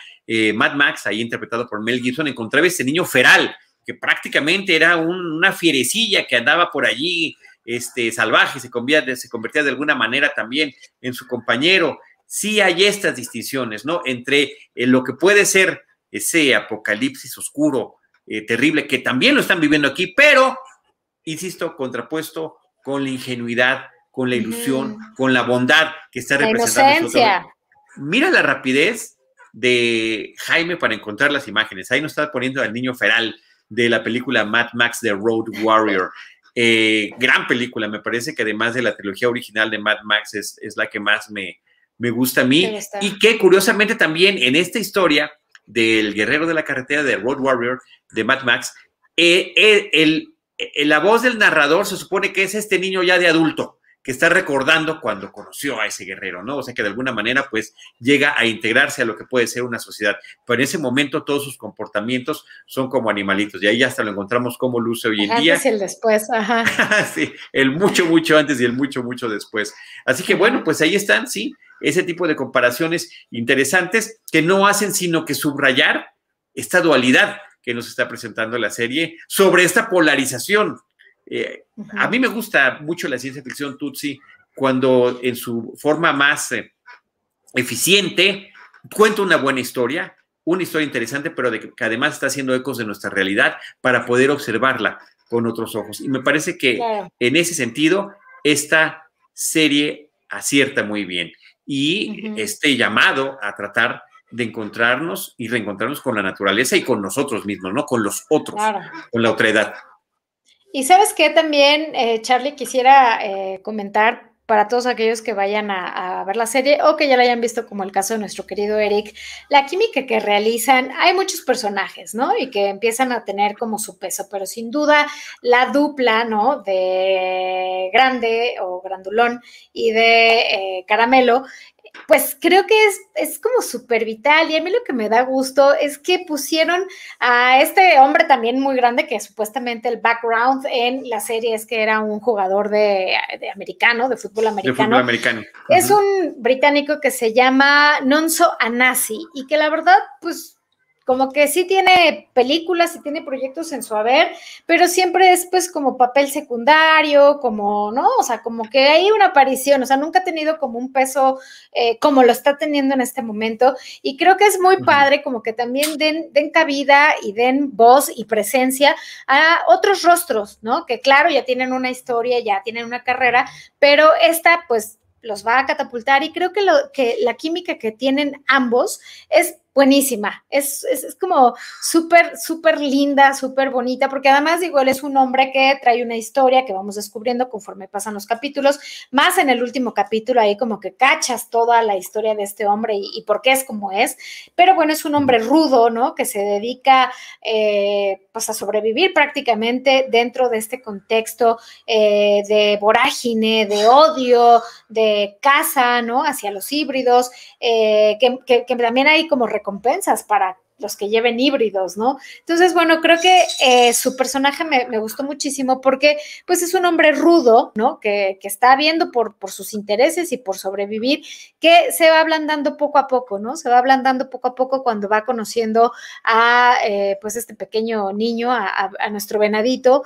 Mad Max, ahí interpretado por Mel Gibson, encontraba ese niño feral, que prácticamente era una fierecilla que andaba por allí este, salvaje, se convertía, se convertía de alguna manera también en su compañero. Sí hay estas distinciones, ¿no? Entre eh, lo que puede ser ese apocalipsis oscuro, eh, terrible, que también lo están viviendo aquí, pero, insisto, contrapuesto con la ingenuidad, con la ilusión, con la bondad que está representando. Mira la rapidez de Jaime para encontrar las imágenes. Ahí nos está poniendo al niño feral de la película Mad Max The Road Warrior. Eh, gran película, me parece que además de la trilogía original de Mad Max es, la que más me, me gusta a mí. Y que curiosamente también en esta historia del guerrero de la carretera de Road Warrior de Mad Max, eh, eh, la voz del narrador se supone que es este niño ya de adulto que está recordando cuando conoció a ese guerrero, ¿no? O sea que de alguna manera pues llega a integrarse a lo que puede ser una sociedad, pero en ese momento todos sus comportamientos son como animalitos y ahí hasta lo encontramos como luce hoy en día. Antes y el después, ajá. [laughs] sí, el mucho, mucho antes y el mucho, mucho después. Así que bueno, pues ahí están, sí, ese tipo de comparaciones interesantes que no hacen sino que subrayar esta dualidad que nos está presentando la serie sobre esta polarización eh, a mí me gusta mucho la ciencia ficción Tutsi cuando en su forma más eh, eficiente cuenta una buena historia, una historia interesante, pero de que además está haciendo ecos de nuestra realidad para poder observarla con otros ojos. Y me parece que en ese sentido, esta serie acierta muy bien. Y este llamado a tratar de encontrarnos y reencontrarnos con la naturaleza y con nosotros mismos, ¿no? Con los otros, con la otredad. Y sabes qué también, eh, Charlie, quisiera eh, comentar para todos aquellos que vayan a, ver la serie o que ya la hayan visto, como el caso de nuestro querido Eric, la química que realizan, hay muchos personajes, ¿no? Y que empiezan a tener como su peso, pero sin duda la dupla, ¿no? De Grande o Grandulón y de eh, Caramelo pues creo que es, es como súper vital y a mí lo que me da gusto es que pusieron a este hombre también muy grande que supuestamente el background en la serie es que era un jugador de, americano, de fútbol americano. De fútbol americano. Es un británico que se llama Nonso Anasi y que la verdad pues como que sí tiene películas y tiene proyectos en su haber, pero siempre es pues como papel secundario, como, ¿no? O sea, como que hay una aparición, o sea, nunca ha tenido como un peso eh, como lo está teniendo en este momento. Y creo que es muy padre como que también den, den cabida y den voz y presencia a otros rostros, ¿no? Que claro, ya tienen una historia, ya tienen una carrera, pero esta pues los va a catapultar y creo que, lo, que la química que tienen ambos es buenísima. Es, es, como súper, súper linda, súper bonita, porque además, digo, él es un hombre que trae una historia que vamos descubriendo conforme pasan los capítulos, más en el último capítulo, ahí como que cachas toda la historia de este hombre y, por qué es como es. Pero bueno, es un hombre rudo, ¿no? Que se dedica eh, pues a sobrevivir prácticamente dentro de este contexto eh, de vorágine, de odio, de caza, ¿no? Hacia los híbridos, eh, que, también hay como recompensas para los que lleven híbridos, ¿no? Entonces, bueno, creo que eh, su personaje me, gustó muchísimo porque, pues, es un hombre rudo, ¿no? Que, está viendo por, sus intereses y por sobrevivir, que se va ablandando poco a poco, ¿no? Se va ablandando poco a poco cuando va conociendo a, eh, pues, este pequeño niño, a, a nuestro venadito,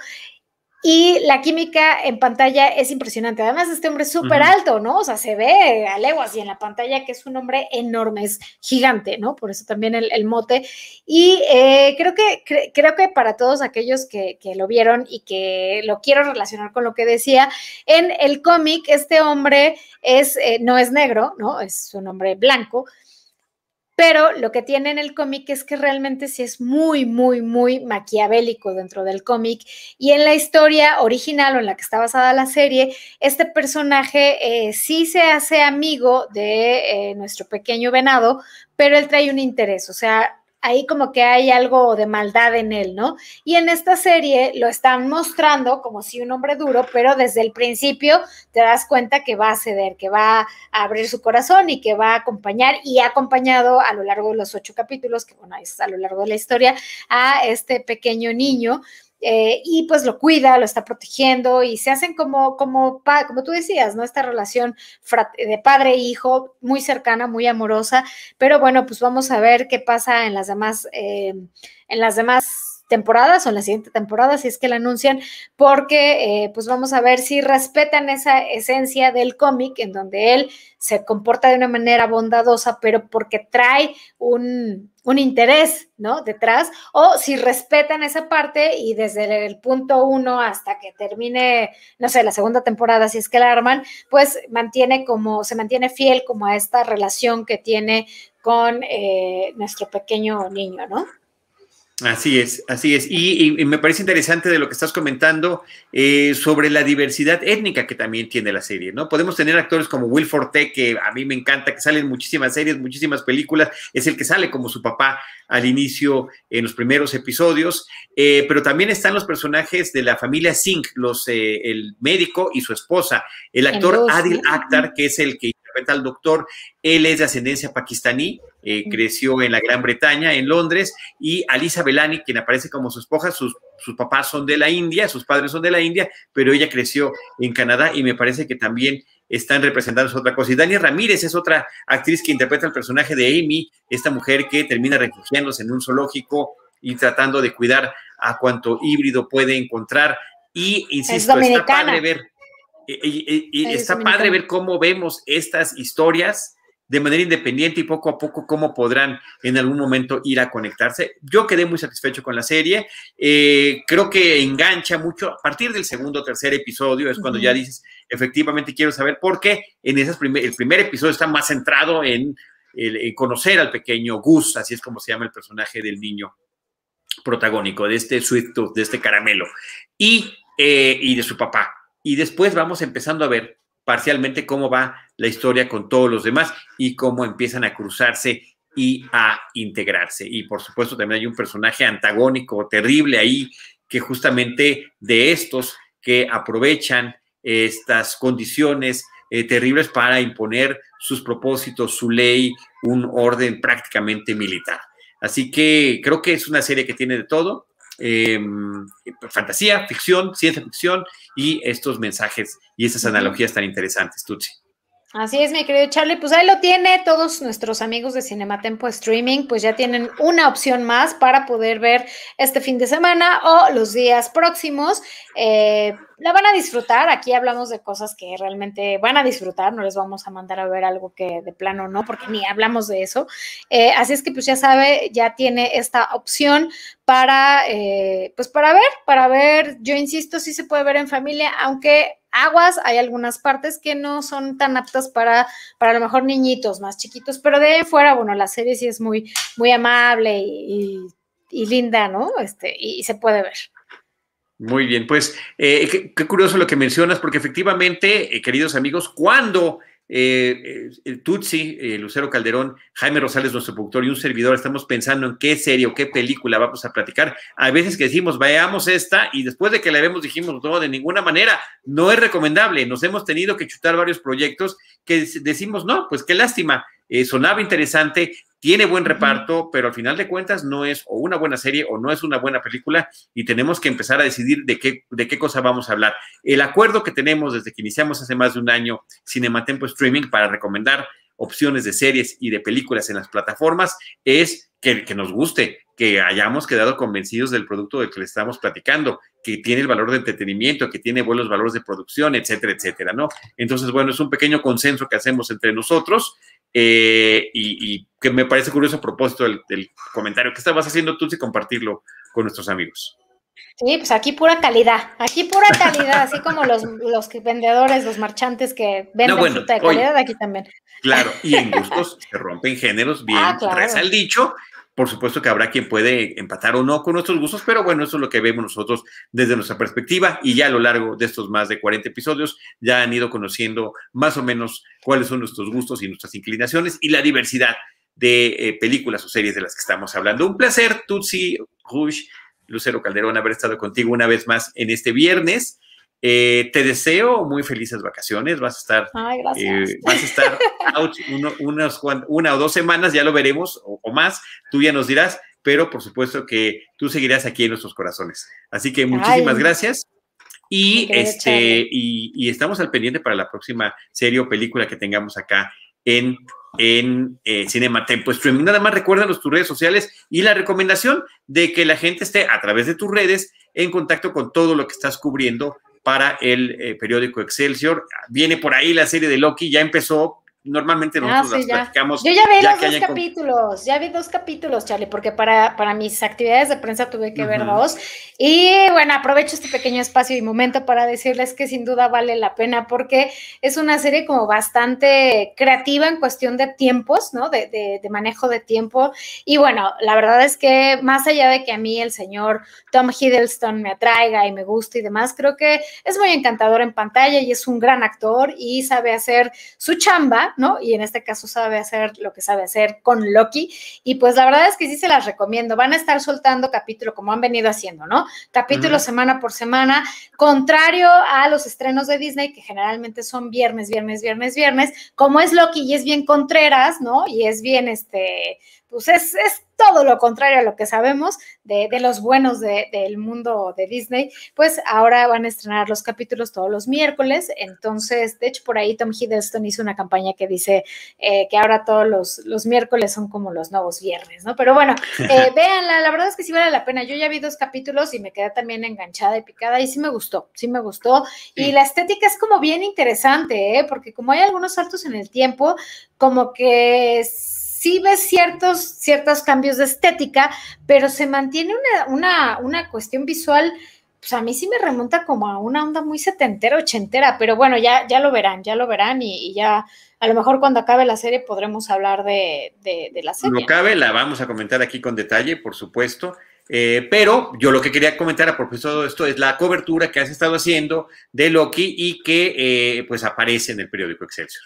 y la química en pantalla es impresionante. Además, este hombre es súper alto, ¿no? O sea, se ve a leguas y en la pantalla que es un hombre enorme, es gigante, ¿no? Por eso también el, mote. Y eh, creo, que, creo que para todos aquellos que, lo vieron y que lo quiero relacionar con lo que decía, en el cómic este hombre es, eh, no es negro, ¿no? Es un hombre blanco, pero lo que tiene en el cómic es que realmente sí es muy, muy, muy maquiavélico dentro del cómic. Y en la historia original o en la que está basada la serie, este personaje eh, sí se hace amigo de eh, nuestro pequeño venado, pero él trae un interés, o sea, ahí como que hay algo de maldad en él, ¿no? Y en esta serie lo están mostrando como si un hombre duro, pero desde el principio te das cuenta que va a ceder, que va a abrir su corazón y que va a acompañar y ha acompañado a lo largo de los ocho capítulos, que bueno, es a lo largo de la historia, a este pequeño niño eh, y pues lo cuida, lo está protegiendo y se hacen como, como, como tú decías, ¿no? Esta relación de padre e hijo muy cercana, muy amorosa, pero bueno, pues vamos a ver qué pasa en las demás, eh, en las demás temporadas o en la siguiente temporada, si es que la anuncian, porque eh, pues vamos a ver si respetan esa esencia del cómic en donde él se comporta de una manera bondadosa, pero porque trae un, un interés, ¿no? Detrás, o si respetan esa parte y desde el punto uno hasta que termine, no sé, la segunda temporada, si es que la arman, pues mantiene como, se mantiene fiel como a esta relación que tiene con eh, nuestro pequeño niño, ¿no? Así es, así es. Y, me parece interesante de lo que estás comentando eh, sobre la diversidad étnica que también tiene la serie, ¿no? Podemos tener actores como Will Forte, que a mí me encanta, que sale en muchísimas series, muchísimas películas, es el que sale como su papá al inicio en los primeros episodios, eh, pero también están los personajes de la familia Singh, los, eh, el médico y su esposa, el actor Adil Akhtar, que es el que interpreta al doctor, él es de ascendencia pakistaní, eh, creció en la Gran Bretaña, en Londres, y Alisa Belani, quien aparece como su esposa, sus, sus, papás son de la India, sus padres son de la India, pero ella creció en Canadá y me parece que también están representando otra cosa. Y Dani Ramírez es otra actriz que interpreta el personaje de Amy, esta mujer que termina refugiándose en un zoológico y tratando de cuidar a cuanto híbrido puede encontrar. Y insisto, está padre ver, eh, está padre ver cómo vemos estas historias de manera independiente y poco a poco cómo podrán en algún momento ir a conectarse. Yo quedé muy satisfecho con la serie, eh, creo que engancha mucho a partir del segundo o tercer episodio, es cuando ya dices, efectivamente quiero saber por qué en esas primer, el primer episodio está más centrado en, en conocer al pequeño Gus, así es como se llama el personaje del niño protagónico, de este sweet tooth, de este caramelo, y, eh, y de su papá. Y después vamos empezando a ver parcialmente cómo va la historia con todos los demás y cómo empiezan a cruzarse y a integrarse. Y por supuesto también hay un personaje antagónico terrible ahí, que justamente de estos que aprovechan estas condiciones eh, terribles para imponer sus propósitos, su ley, un orden prácticamente militar. Así que creo que es una serie que tiene de todo. Em, fantasía, ficción, ciencia ficción y estos mensajes y esas analogías tan interesantes, Tutsi. Así es, mi querido Charlie. Pues ahí lo tiene. Todos nuestros amigos de Cinematempo Streaming, pues ya tienen una opción más para poder ver este fin de semana o los días próximos. Eh, la van a disfrutar. Aquí hablamos de cosas que realmente van a disfrutar. No les vamos a mandar a ver algo que de plano no, porque ni hablamos de eso. Eh, así es que, pues ya sabe, ya tiene esta opción para, eh, pues para ver, para ver. Yo insisto, sí se puede ver en familia, aunque aguas, hay algunas partes que no son tan aptas para, para a lo mejor niñitos más chiquitos, pero de fuera, bueno, la serie sí es muy, muy amable y, linda, ¿no? Este, y, se puede ver. Muy bien, pues eh, qué, curioso lo que mencionas, porque efectivamente, eh, queridos amigos, cuando eh, eh Tutsi, Lucero Calderón, Jaime Rosales, nuestro productor y un servidor, estamos pensando en qué serie o qué película vamos a platicar. A veces que decimos, veamos esta, y después de que la vemos dijimos, no, de ninguna manera, no es recomendable. Nos hemos tenido que chutar varios proyectos que decimos, no, pues qué lástima. Eh, sonaba interesante, tiene buen reparto, pero al final de cuentas no es o una buena serie o no es una buena película y tenemos que empezar a decidir de qué, de qué cosa vamos a hablar. El acuerdo que tenemos desde que iniciamos hace más de un año Cinematempo Streaming para recomendar opciones de series y de películas en las plataformas es que, que nos guste, que hayamos quedado convencidos del producto del que le estamos platicando, que tiene el valor de entretenimiento, que tiene buenos valores de producción, etcétera, etcétera, ¿no? Entonces, bueno, es un pequeño consenso que hacemos entre nosotros eh, y, que me parece curioso a propósito del, comentario que estabas haciendo tú y compartirlo con nuestros amigos. Sí, pues aquí pura calidad, aquí pura calidad, así como los, los vendedores, los marchantes que venden fruta de calidad, aquí también. Claro, y en gustos se rompen géneros, bien, ah, reza el dicho, por supuesto que habrá quien puede empatar o no con nuestros gustos, pero bueno, eso es lo que vemos nosotros desde nuestra perspectiva y ya a lo largo de estos más de 40 episodios ya han ido conociendo más o menos cuáles son nuestros gustos y nuestras inclinaciones y la diversidad de eh, películas o series de las que estamos hablando. Un placer, Tutsi, Rush, Lucero Calderón, haber estado contigo una vez más en este viernes. Eh, te deseo muy felices vacaciones. Vas a estar, eh, vas a estar out una o dos semanas, ya lo veremos, o, más. Tú ya nos dirás, pero por supuesto que tú seguirás aquí en nuestros corazones. Así que muchísimas gracias. Y, este, y, estamos al pendiente para la próxima serie o película que tengamos acá en, en eh, Cinema Tempo Streaming. Nada más recuérdanos tus redes sociales y la recomendación de que la gente esté a través de tus redes en contacto con todo lo que estás cubriendo para el eh, periódico Excelsior. Viene por ahí la serie de Loki, ya empezó, normalmente ah, nosotros las platicamos. Yo ya vi los dos capítulos, ya vi dos capítulos, Charlie, porque para, para mis actividades de prensa tuve que ver dos. Y bueno, aprovecho este pequeño espacio y momento para decirles que sin duda vale la pena porque es una serie como bastante creativa en cuestión de tiempos, ¿no? De, de, de manejo de tiempo. Y bueno, la verdad es que más allá de que a mí el señor Tom Hiddleston me atraiga y me guste y demás, creo que es muy encantador en pantalla y es un gran actor y sabe hacer su chamba ¿no? Y en este caso sabe hacer lo que sabe hacer con Loki. Y pues la verdad es que sí se las recomiendo. Van a estar soltando capítulo como han venido haciendo, ¿no? Capítulo semana por semana, contrario a los estrenos de Disney, que generalmente son viernes, viernes, viernes, viernes. Como es Loki y es bien Contreras, ¿no? Y es bien, este, pues es, es todo lo contrario a lo que sabemos de, los buenos del mundo de Disney, pues ahora van a estrenar los capítulos todos los miércoles. Entonces, de hecho, por ahí Tom Hiddleston hizo una campaña que dice eh, que ahora todos los, los, miércoles son como los nuevos viernes, ¿no? Pero bueno, [laughs] eh, véanla, la verdad es que sí vale la pena. Yo ya vi dos capítulos y me quedé también enganchada y picada y sí me gustó, sí me gustó. Y la estética es como bien interesante, ¿eh? Porque como hay algunos saltos en el tiempo, como que sí ves ciertos, ciertos cambios de estética, pero se mantiene una, una, cuestión visual pues a mí sí me remonta como a una onda muy setentera, ochentera, pero bueno, ya, ya lo verán, ya lo verán y, ya a lo mejor cuando acabe la serie podremos hablar de, la serie. No cabe, la vamos a comentar aquí con detalle, por supuesto. Eh, pero yo lo que quería comentar a propósito de esto es la cobertura que has estado haciendo de Loki y que eh, pues aparece en el periódico Excelsior.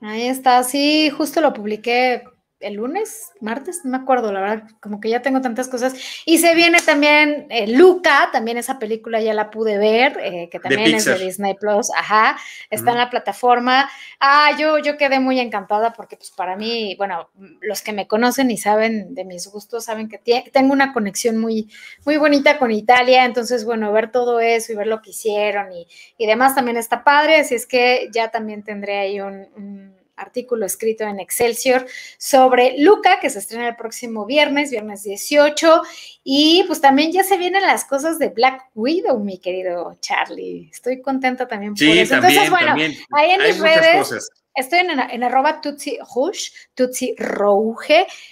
Ahí está, sí, justo lo publiqué el lunes, martes, no me acuerdo, la verdad, como que ya tengo tantas cosas. Y se viene también eh, Luca, también esa película ya la pude ver, eh, que también es de Disney Plus, ajá, está en la plataforma. Ah, yo, yo quedé muy encantada porque pues para mí, bueno, los que me conocen y saben de mis gustos, saben que tengo una conexión muy, muy bonita con Italia, entonces, bueno, ver todo eso y ver lo que hicieron y, y demás también está padre, así es que ya también tendré ahí un artículo escrito en Excelsior sobre Luca, que se estrena el próximo viernes, viernes 18. Y pues también ya se vienen las cosas de Black Widow, mi querido Charlie. Estoy contenta también por eso. Entonces, bueno, ahí en mis redes. Estoy en, en arroba Tutsi Tutsi.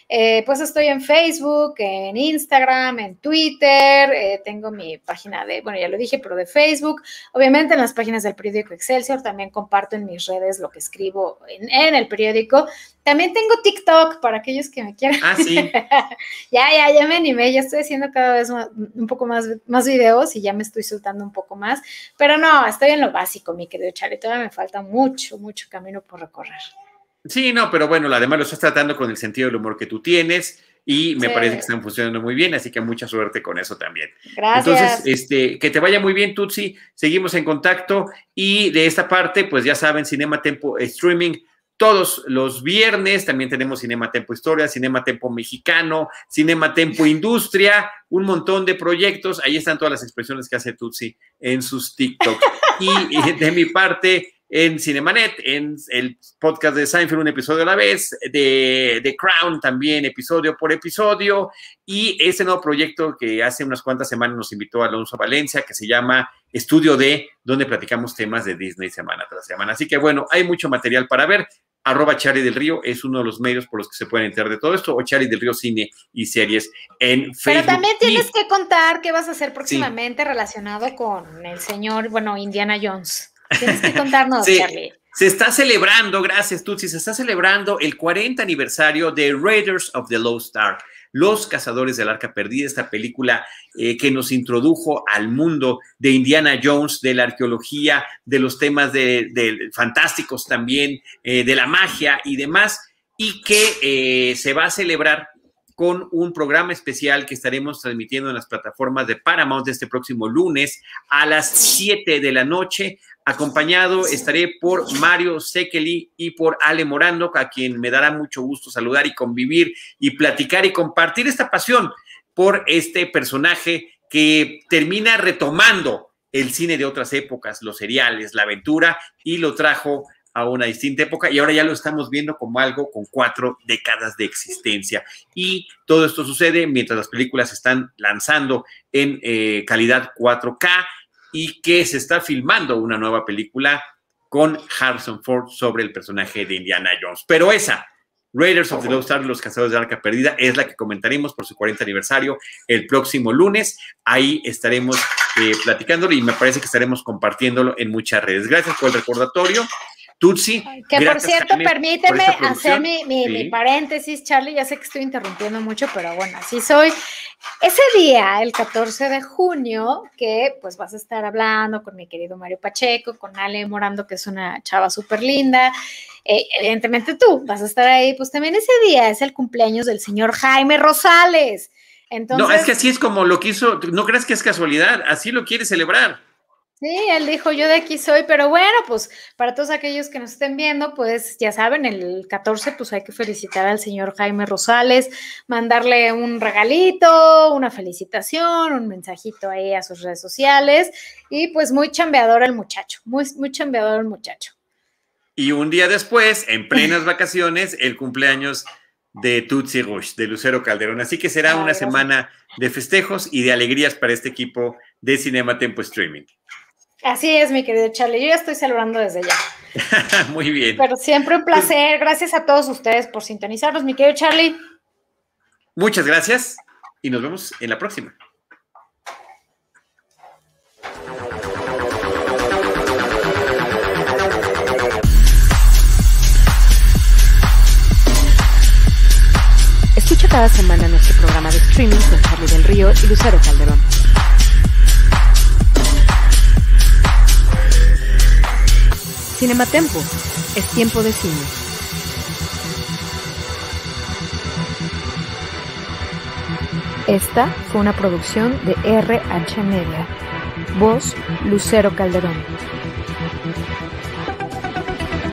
Eh, pues estoy en Facebook, en Instagram, en Twitter. Eh, tengo mi página de, bueno, ya lo dije, pero de Facebook. Obviamente en las páginas del periódico Excelsior. También comparto en mis redes lo que escribo en el periódico. También tengo TikTok para aquellos que me quieran. Ah, sí. [laughs] ya, ya, ya me animé, ya estoy haciendo cada vez un poco más, más videos y ya me estoy soltando un poco más. Pero no, estoy en lo básico, mi querido Charlie. Todavía me falta mucho, mucho camino por recorrer. Sí, no, pero bueno, además lo estás tratando con el sentido del humor que tú tienes y me parece que están funcionando muy bien, así que mucha suerte con eso también. Gracias. Entonces, este, que te vaya muy bien, Tutsi, seguimos en contacto y de esta parte, pues ya saben, Cinema Tempo Streaming todos los viernes. También tenemos Cinema Tempo Historia, Cinema Tempo Mexicano, Cinema Tempo Industria, un montón de proyectos. Ahí están todas las expresiones que hace Tutsi en sus TikToks. Y de mi parte, en Cinemanet, en el podcast de Seinfeld, un episodio a la vez, de, The Crown también, episodio por episodio, y ese nuevo proyecto que hace unas cuantas semanas nos invitó Alonso Valencia, que se llama Estudio D, donde platicamos temas de Disney semana tras semana. Así que bueno, hay mucho material para ver. Arroba Charlie del Río es uno de los medios por los que se pueden enterar de todo esto, o Charlie del Río Cine y Series en Facebook. Pero también tienes que contar qué vas a hacer próximamente relacionado con el señor, bueno, Indiana Jones. Tienes que contarnos, [laughs] Charlie. Se está celebrando, gracias Tutsi, se está celebrando el 40 aniversario de Raiders of the Lost Star, Los Cazadores del Arca Perdida, esta película eh, que nos introdujo al mundo de Indiana Jones, de la arqueología, de los temas de, fantásticos también, eh, de la magia y demás, y que eh, se va a celebrar con un programa especial que estaremos transmitiendo en las plataformas de Paramount este próximo lunes a las 7 de la noche. Acompañado estaré por Mario Sekeli y por Ale Morando, a quien me dará mucho gusto saludar y convivir y platicar y compartir esta pasión por este personaje que termina retomando el cine de otras épocas, los seriales, la aventura, y lo trajo a una distinta época y ahora ya lo estamos viendo como algo con cuatro décadas de existencia. Y todo esto sucede mientras las películas están lanzando en eh, calidad 4K y que se está filmando una nueva película con Harrison Ford sobre el personaje de Indiana Jones. Pero esa, Raiders of the Lost Ark, Los Cazadores de Arca Perdida, es la que comentaremos por su 40 aniversario el próximo lunes. Ahí estaremos eh, platicándolo y me parece que estaremos compartiéndolo en muchas redes. Gracias por el recordatorio. Tutsi. Que por cierto, permíteme hacer mi, paréntesis, Charlie. Ya sé que estoy interrumpiendo mucho, pero bueno, así soy. Ese día, el 14 de junio, que pues vas a estar hablando con mi querido Mario Pacheco, con Ale Morando, que es una chava súper linda. Eh, evidentemente tú vas a estar ahí, pues también ese día es el cumpleaños del señor Jaime Rosales. Entonces, no, es que así es como lo quiso, no crees que es casualidad, así lo quiere celebrar. Sí, él dijo, yo de aquí soy, pero bueno, pues para todos aquellos que nos estén viendo, pues ya saben, el 14, pues hay que felicitar al señor Jaime Rosales, mandarle un regalito, una felicitación, un mensajito ahí a sus redes sociales y pues muy chambeador el muchacho, muy, muy chambeador el muchacho. Y un día después, en plenas [laughs] vacaciones, el cumpleaños de Tutsi Rush, de Lucero Calderón. Así que será una semana de festejos y de alegrías para este equipo de Cinema Tempo Streaming. Así es, mi querido Charlie. Yo ya estoy celebrando desde ya. [laughs] Muy bien. Pero siempre un placer. Gracias a todos ustedes por sintonizarnos, mi querido Charlie. Muchas gracias y nos vemos en la próxima. Escucha cada semana nuestro programa de streaming con Charlie del Río y Lucero Calderón. Cinematempo. Es tiempo de cine. Esta fue una producción de RH Media. Voz Lucero Calderón.